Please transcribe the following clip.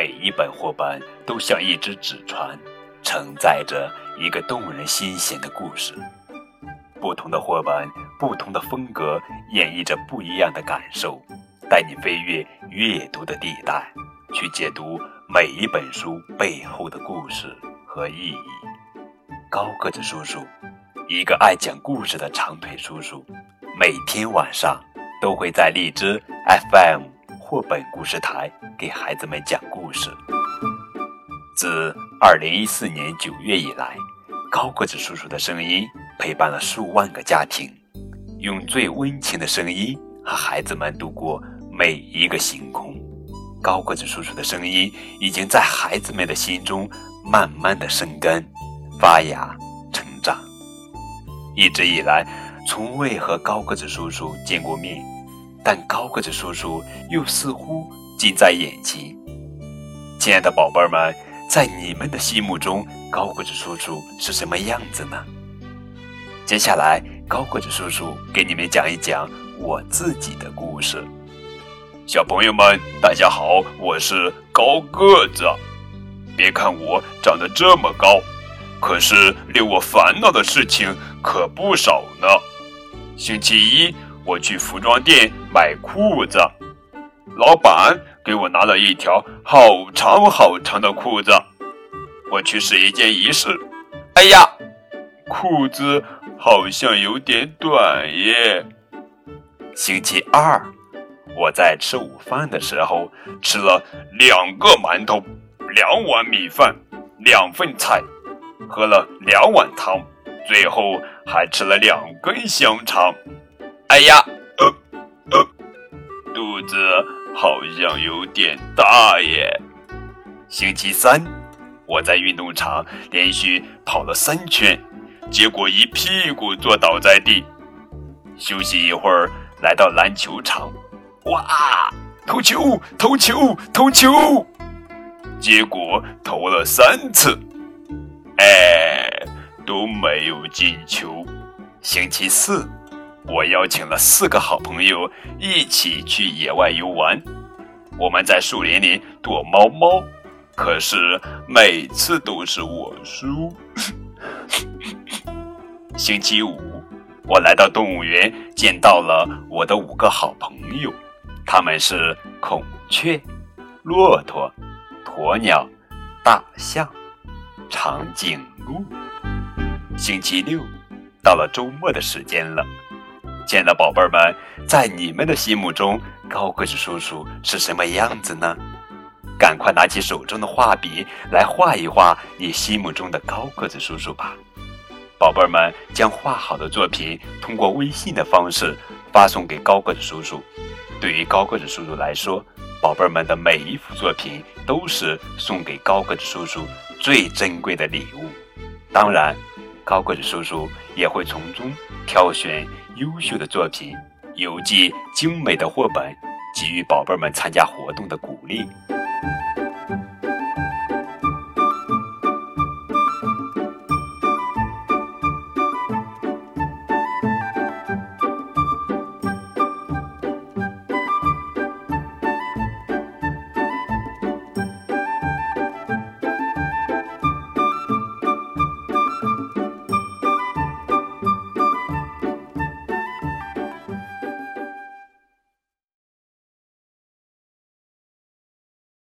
每一本绘本都像一只纸船，承载着一个动人心弦的故事。不同的绘本，不同的风格，演绎着不一样的感受，带你飞越阅读的地带，去解读每一本书背后的故事和意义。高个子叔叔，一个爱讲故事的长腿叔叔，每天晚上都会在荔枝 FM 绘本故事台给孩子们讲故事。自2014年9月以来。高个子叔叔的声音陪伴了数万个家庭，用最温情的声音和孩子们度过每一个星空。高个子叔叔的声音已经在孩子们的心中慢慢的生根、发芽、成长。一直以来，从未和高个子叔叔见过面，但高个子叔叔又似乎近在眼前。亲爱的宝贝儿们。在你们的心目中，高个子叔叔是什么样子呢？接下来，高个子叔叔给你们讲一讲我自己的故事。小朋友们，大家好，我是高个子。别看我长得这么高，可是令我烦恼的事情可不少呢。星期一，我去服装店买裤子，老板。给我拿了一条好长好长的裤子，我去试一件一试，哎呀，裤子好像有点短耶。星期二，我在吃午饭的时候吃了两个馒头，两碗米饭，两份菜，喝了两碗汤，最后还吃了两根香肠，哎呀，呃肚子。好像有点大耶。星期三，我在运动场连续跑了三圈，结果一屁股坐倒在地。休息一会儿，来到篮球场，哇，投球，投球，投球，结果投了三次，哎，都没有进球。星期四。我邀请了四个好朋友一起去野外游玩。我们在树林里躲猫猫，可是每次都是我输。星期五，我来到动物园，见到了我的五个好朋友，他们是孔雀、骆驼、鸵鸟、大象、长颈鹿。星期六，到了周末的时间了。亲爱的宝贝儿们，在你们的心目中，高个子叔叔是什么样子呢？赶快拿起手中的画笔来画一画你心目中的高个子叔叔吧！宝贝儿们将画好的作品通过微信的方式发送给高个子叔叔。对于高个子叔叔来说，宝贝儿们的每一幅作品都是送给高个子叔叔最珍贵的礼物。当然，高个子叔叔也会从中挑选。优秀的作品，邮寄精美的绘本，给予宝贝们参加活动的鼓励。